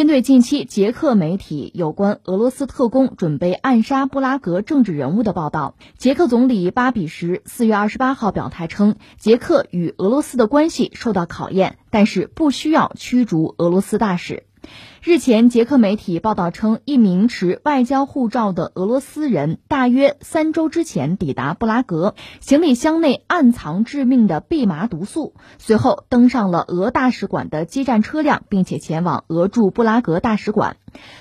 针对近期捷克媒体有关俄罗斯特工准备暗杀布拉格政治人物的报道，捷克总理巴比什四月二十八号表态称，捷克与俄罗斯的关系受到考验，但是不需要驱逐俄罗斯大使。日前，捷克媒体报道称，一名持外交护照的俄罗斯人大约三周之前抵达布拉格，行李箱内暗藏致命的蓖麻毒素，随后登上了俄大使馆的基站车辆，并且前往俄驻布拉格大使馆。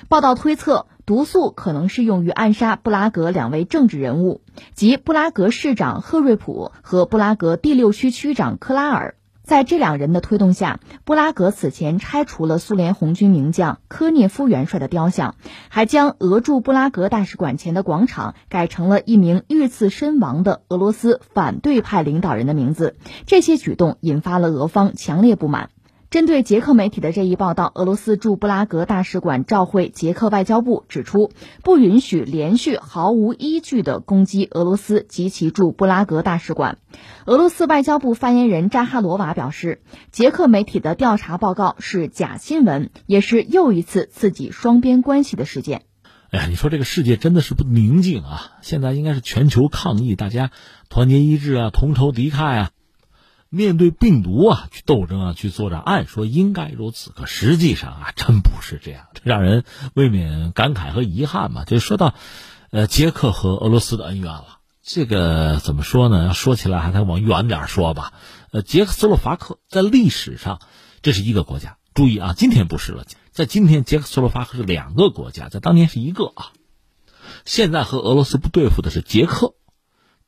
报道推测，毒素可能是用于暗杀布拉格两位政治人物，即布拉格市长赫瑞普和布拉格第六区区长克拉尔。在这两人的推动下，布拉格此前拆除了苏联红军名将科涅夫元帅的雕像，还将俄驻布拉格大使馆前的广场改成了一名遇刺身亡的俄罗斯反对派领导人的名字。这些举动引发了俄方强烈不满。针对捷克媒体的这一报道，俄罗斯驻布拉格大使馆召回捷克外交部，指出不允许连续毫无依据的攻击俄罗斯及其驻布拉格大使馆。俄罗斯外交部发言人扎哈罗娃表示，捷克媒体的调查报告是假新闻，也是又一次刺激双边关系的事件。哎呀，你说这个世界真的是不宁静啊！现在应该是全球抗议，大家团结一致啊，同仇敌忾啊。面对病毒啊，去斗争啊，去作战，按说应该如此，可实际上啊，真不是这样，这让人未免感慨和遗憾嘛。就说到，呃，捷克和俄罗斯的恩怨了，这个怎么说呢？说起来还得往远点说吧。呃，捷克斯洛伐克在历史上这是一个国家，注意啊，今天不是了，在今天捷克斯洛伐克是两个国家，在当年是一个啊。现在和俄罗斯不对付的是捷克。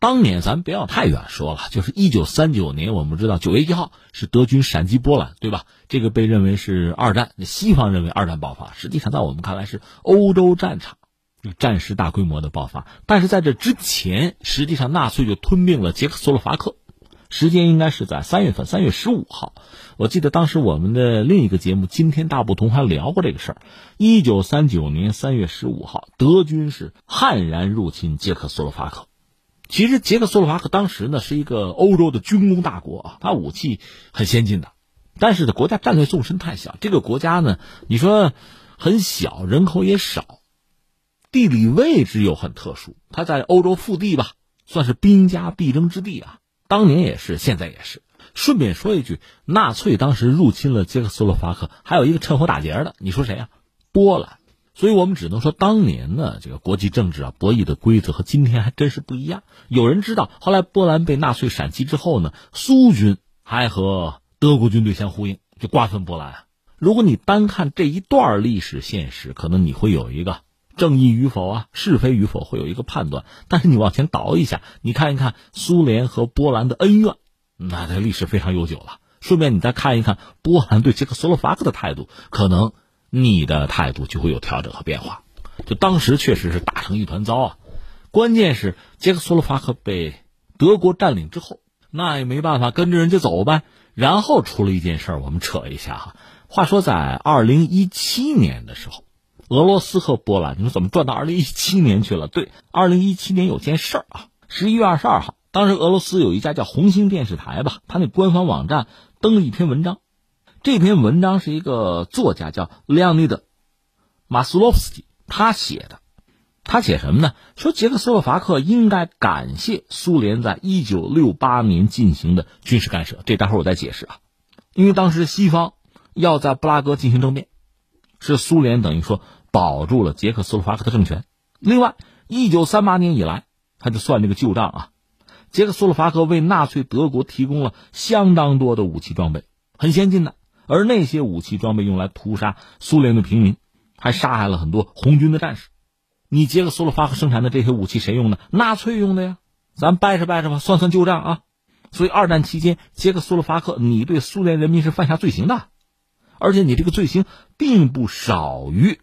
当年咱不要太远说了，就是一九三九年，我们知道九月一号是德军闪击波兰，对吧？这个被认为是二战，西方认为二战爆发，实际上在我们看来是欧洲战场战时大规模的爆发。但是在这之前，实际上纳粹就吞并了捷克斯洛伐克，时间应该是在三月份，三月十五号。我记得当时我们的另一个节目《今天大不同》还聊过这个事儿。一九三九年三月十五号，德军是悍然入侵捷克斯洛伐克。其实捷克斯洛伐克当时呢是一个欧洲的军工大国啊，它武器很先进的，但是呢国家战略纵深太小。这个国家呢，你说很小，人口也少，地理位置又很特殊，它在欧洲腹地吧，算是兵家必争之地啊。当年也是，现在也是。顺便说一句，纳粹当时入侵了捷克斯洛伐克，还有一个趁火打劫的，你说谁啊？波兰。所以我们只能说，当年呢，这个国际政治啊，博弈的规则和今天还真是不一样。有人知道，后来波兰被纳粹闪击之后呢，苏军还和德国军队相呼应，就瓜分波兰。如果你单看这一段历史现实，可能你会有一个正义与否啊，是非与否会有一个判断。但是你往前倒一下，你看一看苏联和波兰的恩怨，那这历史非常悠久了。顺便你再看一看波兰对捷克斯洛伐克的态度，可能。你的态度就会有调整和变化，就当时确实是打成一团糟啊。关键是捷克斯洛伐克被德国占领之后，那也没办法，跟着人家走呗。然后出了一件事儿，我们扯一下哈。话说在二零一七年的时候，俄罗斯和波兰，你说怎么转到二零一七年去了？对，二零一七年有件事儿啊，十一月二十二号，当时俄罗斯有一家叫红星电视台吧，它那官方网站登了一篇文章。这篇文章是一个作家叫列昂尼德·马斯洛夫斯基他写的，他写什么呢？说捷克斯洛伐克应该感谢苏联在一九六八年进行的军事干涉。这待会儿我再解释啊，因为当时西方要在布拉格进行政变，是苏联等于说保住了捷克斯洛伐克的政权。另外，一九三八年以来，他就算这个旧账啊，捷克斯洛伐克为纳粹德国提供了相当多的武器装备，很先进的。而那些武器装备用来屠杀苏联的平民，还杀害了很多红军的战士。你捷克斯洛伐克生产的这些武器谁用的？纳粹用的呀！咱掰扯掰扯吧，算算旧账啊。所以二战期间，捷克斯洛伐克你对苏联人民是犯下罪行的，而且你这个罪行并不少于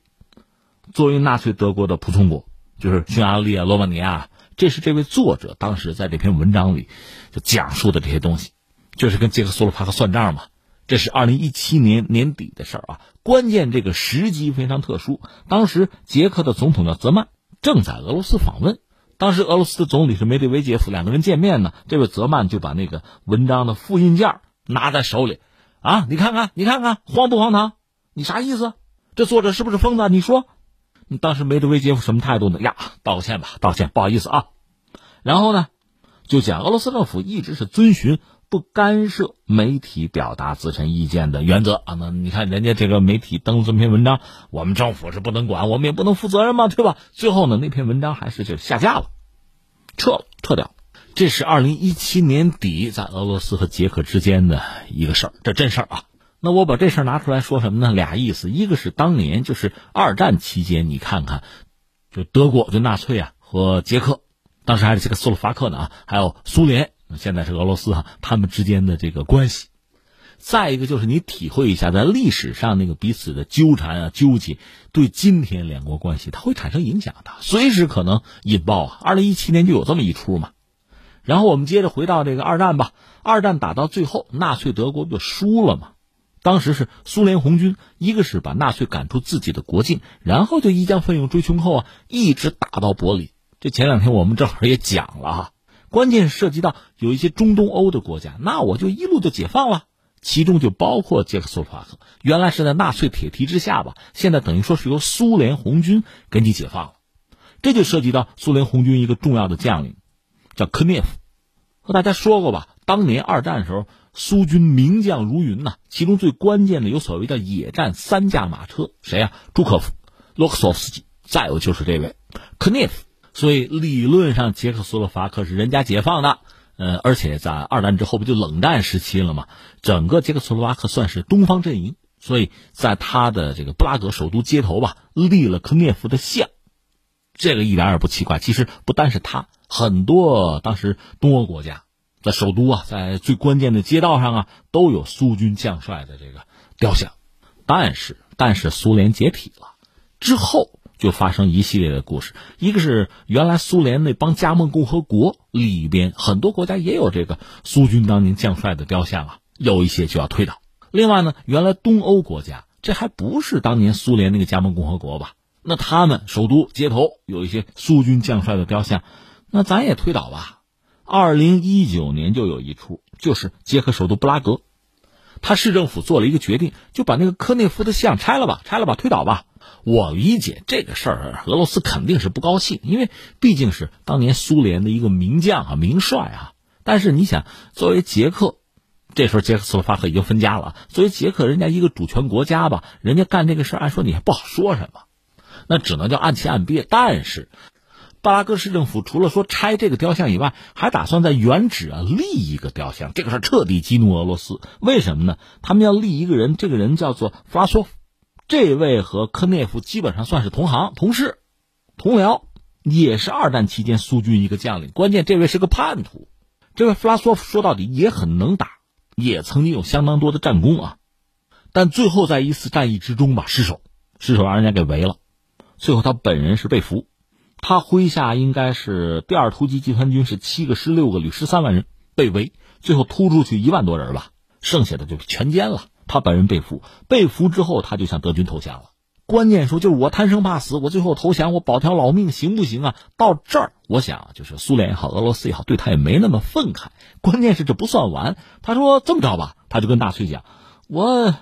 作为纳粹德国的仆从国，就是匈牙利啊、罗马尼亚。这是这位作者当时在这篇文章里就讲述的这些东西，就是跟捷克斯洛伐克算账嘛。这是二零一七年年底的事儿啊，关键这个时机非常特殊。当时捷克的总统叫泽曼，正在俄罗斯访问。当时俄罗斯的总理是梅德韦杰夫，两个人见面呢。这位泽曼就把那个文章的复印件拿在手里，啊，你看看，你看看，荒不荒唐？你啥意思？这作者是不是疯子？你说，你当时梅德韦杰夫什么态度呢？呀，道个歉吧，道歉，不好意思啊。然后呢，就讲俄罗斯政府一直是遵循不干涉媒体表达自身意见的原则啊。那你看人家这个媒体登了这篇文章，我们政府是不能管，我们也不能负责任嘛，对吧？最后呢，那篇文章还是就下架了，撤了，撤掉。这是二零一七年底在俄罗斯和捷克之间的一个事儿，这真事儿啊。那我把这事儿拿出来说什么呢？俩意思，一个是当年就是二战期间，你看看，就德国就纳粹啊和捷克，当时还是这个斯洛伐克呢啊，还有苏联，现在是俄罗斯哈，他们之间的这个关系。再一个就是你体会一下，在历史上那个彼此的纠缠啊纠结，对今天两国关系它会产生影响的，随时可能引爆啊。二零一七年就有这么一出嘛。然后我们接着回到这个二战吧，二战打到最后，纳粹德国不就输了嘛。当时是苏联红军，一个是把纳粹赶出自己的国境，然后就一将奋勇追穷寇啊，一直打到柏林。这前两天我们正好也讲了哈，关键涉及到有一些中东欧的国家，那我就一路就解放了，其中就包括捷克斯洛伐克，原来是在纳粹铁蹄之下吧，现在等于说是由苏联红军给你解放了，这就涉及到苏联红军一个重要的将领。叫科涅夫，和大家说过吧？当年二战的时候，苏军名将如云呐，其中最关键的有所谓叫野战三驾马车，谁呀？朱可夫、洛克索夫斯基，再有就是这位科涅夫。所以理论上，捷克斯洛伐克是人家解放的，呃，而且在二战之后不就冷战时期了吗？整个捷克斯洛伐克算是东方阵营，所以在他的这个布拉格首都街头吧，立了科涅夫的像，这个一点也不奇怪。其实不单是他。很多当时东欧国家，在首都啊，在最关键的街道上啊，都有苏军将帅的这个雕像。但是，但是苏联解体了之后，就发生一系列的故事。一个是原来苏联那帮加盟共和国里边，很多国家也有这个苏军当年将帅的雕像啊，有一些就要推倒。另外呢，原来东欧国家，这还不是当年苏联那个加盟共和国吧？那他们首都街头有一些苏军将帅的雕像。那咱也推倒吧。二零一九年就有一出，就是捷克首都布拉格，他市政府做了一个决定，就把那个科内夫的像拆了吧，拆了吧，推倒吧。我理解这个事儿，俄罗斯肯定是不高兴，因为毕竟是当年苏联的一个名将啊、名帅啊。但是你想，作为捷克，这时候捷克斯洛伐克已经分家了，作为捷克人家一个主权国家吧，人家干这个事儿，按说你还不好说什么，那只能叫暗器暗憋。但是。巴拉格市政府除了说拆这个雕像以外，还打算在原址啊立一个雕像。这个事儿彻底激怒俄罗斯。为什么呢？他们要立一个人，这个人叫做弗拉索夫，这位和科涅夫基本上算是同行、同事、同僚，也是二战期间苏军一个将领。关键这位是个叛徒。这位弗拉索夫说到底也很能打，也曾经有相当多的战功啊。但最后在一次战役之中吧失手，失手让人家给围了，最后他本人是被俘。他麾下应该是第二突击集团军，是七个师六个旅，十三万人被围，最后突出去一万多人吧，剩下的就全歼了。他本人被俘，被俘之后他就向德军投降了。关键说就是我贪生怕死，我最后投降，我保条老命行不行啊？到这儿，我想就是苏联也好，俄罗斯也好，对他也没那么愤慨。关键是这不算完，他说这么着吧，他就跟纳粹讲，我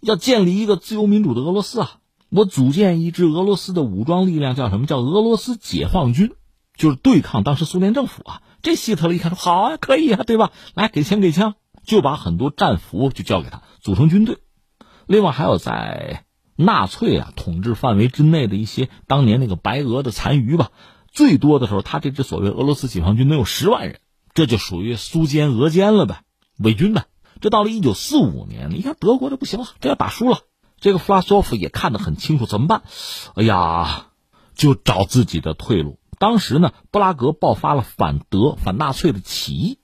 要建立一个自由民主的俄罗斯啊。我组建一支俄罗斯的武装力量，叫什么？叫俄罗斯解放军，就是对抗当时苏联政府啊。这希特勒一看说：“好啊，可以啊，对吧？来，给枪给枪，就把很多战俘就交给他，组成军队。另外还有在纳粹啊统治范围之内的一些当年那个白俄的残余吧。最多的时候，他这支所谓俄罗斯解放军能有十万人，这就属于苏歼俄歼了呗，伪军呗。这到了一九四五年，你看德国这不行了，这要打输了。”这个弗拉索夫也看得很清楚，怎么办？哎呀，就找自己的退路。当时呢，布拉格爆发了反德、反纳粹的起义，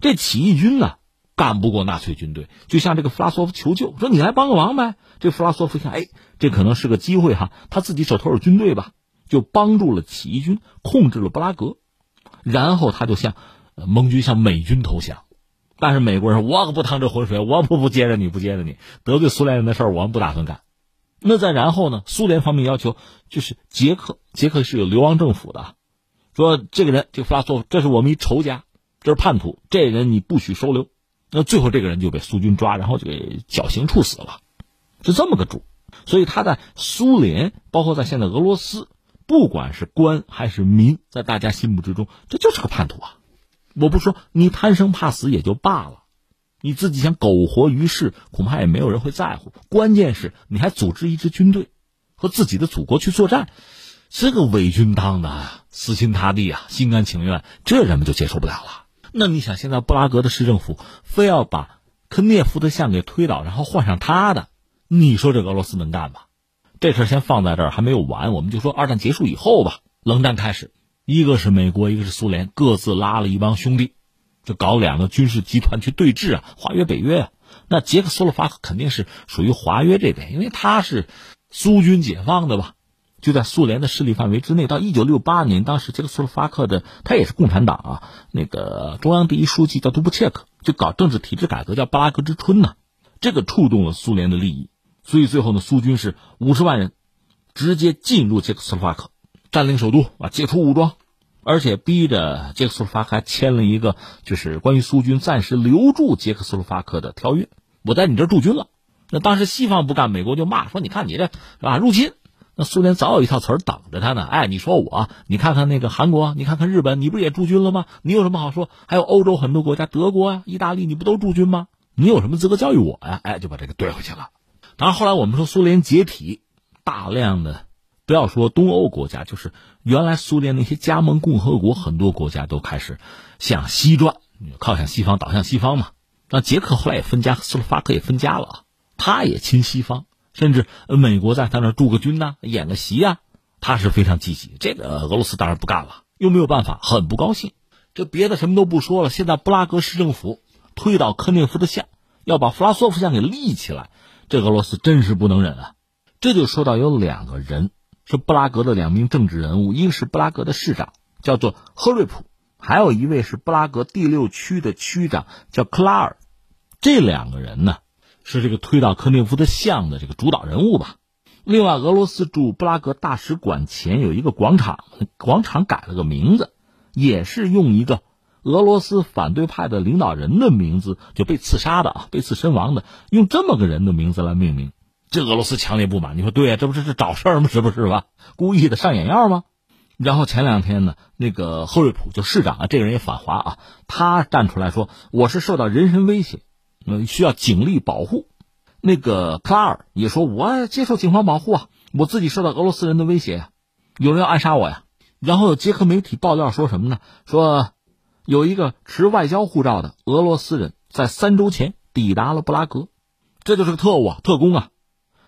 这起义军呢干不过纳粹军队，就向这个弗拉索夫求救，说：“你来帮个忙呗。”这弗拉索夫一看，哎，这可能是个机会哈，他自己手头有军队吧，就帮助了起义军控制了布拉格，然后他就向盟军向美军投降。但是美国人说，我可不趟这浑水，我不不接着你不接着你，得罪苏联人的事儿，我们不打算干。那再然后呢？苏联方面要求，就是捷克，捷克是有流亡政府的，说这个人，这个弗拉索夫，这是我们一仇家，这是叛徒，这人你不许收留。那最后这个人就被苏军抓，然后就给绞刑处死了，是这么个主。所以他在苏联，包括在现在俄罗斯，不管是官还是民，在大家心目之中，这就是个叛徒啊！我不说你贪生怕死也就罢了，你自己想苟活于世，恐怕也没有人会在乎。关键是你还组织一支军队，和自己的祖国去作战，这个伪军当的死心塌地啊，心甘情愿，这人们就接受不了了。那你想，现在布拉格的市政府非要把科涅夫的像给推倒，然后换上他的，你说这俄罗斯能干吗？这事先放在这儿还没有完，我们就说二战结束以后吧，冷战开始，一个是美国，一个是苏联，各自拉了一帮兄弟，就搞两个军事集团去对峙啊，华约、北约啊。那捷克斯洛伐克肯定是属于华约这边，因为他是苏军解放的吧。就在苏联的势力范围之内。到一九六八年，当时捷克斯洛伐克的他也是共产党啊，那个中央第一书记叫杜布切克，就搞政治体制改革，叫布拉格之春呢。这个触动了苏联的利益，所以最后呢，苏军是五十万人，直接进入捷克斯洛伐克，占领首都啊，解除武装，而且逼着捷克斯洛伐克还签了一个就是关于苏军暂时留住捷克斯洛伐克的条约。我在你这驻军了，那当时西方不干，美国就骂说：“你看你这是吧，入侵。”那苏联早有一套词儿等着他呢。哎，你说我，你看看那个韩国，你看看日本，你不是也驻军了吗？你有什么好说？还有欧洲很多国家，德国啊、意大利，你不都驻军吗？你有什么资格教育我呀？哎，就把这个怼回去了。当然，后来我们说苏联解体，大量的不要说东欧国家，就是原来苏联那些加盟共和国，很多国家都开始向西转，靠向西方，倒向西方嘛。那捷克后来也分家，斯洛伐克也分家了，他也亲西方。甚至美国在他那驻个军呐，演个习啊，他是非常积极。这个俄罗斯当然不干了，又没有办法，很不高兴。这别的什么都不说了，现在布拉格市政府推倒科涅夫的像，要把弗拉索夫像给立起来，这俄罗斯真是不能忍啊！这就说到有两个人是布拉格的两名政治人物，一个是布拉格的市长，叫做赫瑞普，还有一位是布拉格第六区的区长，叫克拉尔。这两个人呢？是这个推倒科涅夫的像的这个主导人物吧？另外，俄罗斯驻布拉格大使馆前有一个广场，广场改了个名字，也是用一个俄罗斯反对派的领导人的名字就被刺杀的啊，被刺身亡的，用这么个人的名字来命名，这俄罗斯强烈不满。你说对呀，这不是是找事儿吗？是不是吧？故意的上眼药吗？然后前两天呢，那个赫瑞普就市长啊，这个人也反华啊，他站出来说我是受到人身威胁。嗯，需要警力保护。那个克拉尔也说，我接受警方保护啊，我自己受到俄罗斯人的威胁，有人要暗杀我呀。然后捷克媒体爆料说什么呢？说有一个持外交护照的俄罗斯人在三周前抵达了布拉格，这就是个特务啊，特工啊。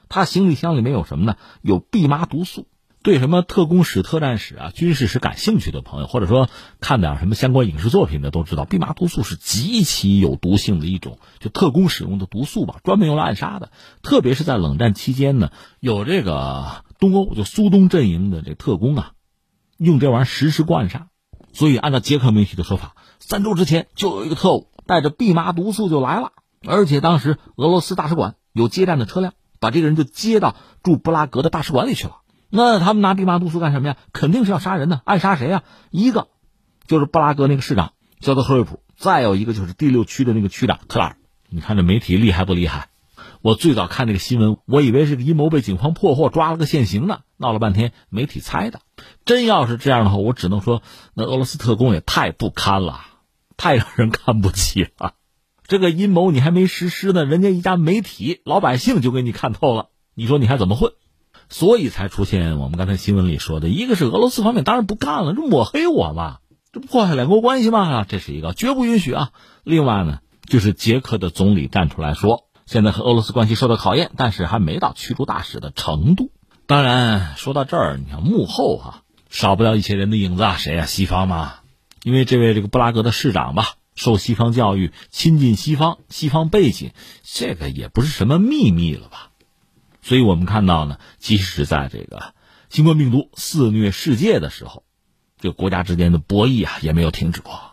他行李箱里面有什么呢？有蓖麻毒素。对什么特工史、特战史啊、军事史感兴趣的朋友，或者说看点什么相关影视作品的，都知道蓖麻毒素是极其有毒性的一种，就特工使用的毒素吧，专门用来暗杀的。特别是在冷战期间呢，有这个东欧就苏东阵营的这特工啊，用这玩意儿实施过暗杀。所以按照捷克媒体的说法，三周之前就有一个特务带着蓖麻毒素就来了，而且当时俄罗斯大使馆有接站的车辆，把这个人就接到驻布拉格的大使馆里去了。那他们拿蓖麻毒素干什么呀？肯定是要杀人的，暗杀谁呀？一个就是布拉格那个市长叫做赫瑞普，再有一个就是第六区的那个区长克拉尔。你看这媒体厉害不厉害？我最早看这个新闻，我以为是个阴谋被警方破获，抓了个现行呢，闹了半天媒体猜的。真要是这样的话，我只能说那俄罗斯特工也太不堪了，太让人看不起了。这个阴谋你还没实施呢，人家一家媒体老百姓就给你看透了，你说你还怎么混？所以才出现我们刚才新闻里说的，一个是俄罗斯方面当然不干了，这抹黑我嘛，这破坏两国关系吗？这是一个绝不允许啊。另外呢，就是捷克的总理站出来说，现在和俄罗斯关系受到考验，但是还没到驱逐大使的程度。当然，说到这儿，你看幕后哈，少不了一些人的影子啊，谁呀？西方嘛，因为这位这个布拉格的市长吧，受西方教育，亲近西方，西方背景，这个也不是什么秘密了吧？所以我们看到呢，即使在这个新冠病毒肆虐世界的时候，这个国家之间的博弈啊，也没有停止过。